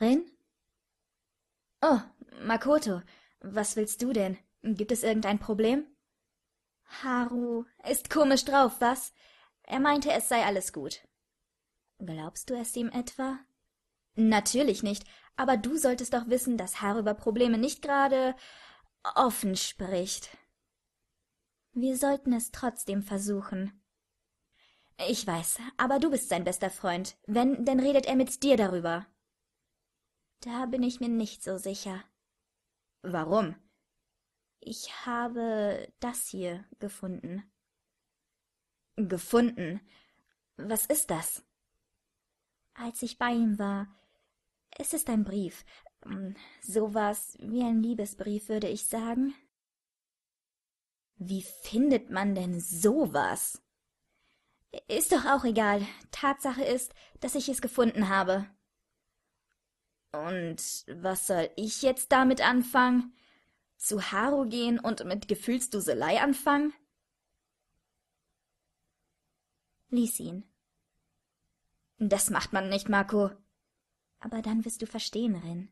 Rin? Oh, Makoto, was willst du denn? Gibt es irgendein Problem? Haru ist komisch drauf, was? Er meinte, es sei alles gut. Glaubst du es ihm etwa? Natürlich nicht, aber du solltest doch wissen, dass Haru über Probleme nicht gerade offen spricht. Wir sollten es trotzdem versuchen. Ich weiß, aber du bist sein bester Freund. Wenn, dann redet er mit dir darüber. Da bin ich mir nicht so sicher. Warum? Ich habe das hier gefunden. Gefunden? Was ist das? Als ich bei ihm war. Es ist ein Brief. Hm, sowas wie ein Liebesbrief, würde ich sagen. Wie findet man denn sowas? Ist doch auch egal. Tatsache ist, dass ich es gefunden habe. Und was soll ich jetzt damit anfangen? Zu Haru gehen und mit Gefühlsduselei anfangen? Lies ihn. Das macht man nicht, Marco. Aber dann wirst du verstehen, Rin.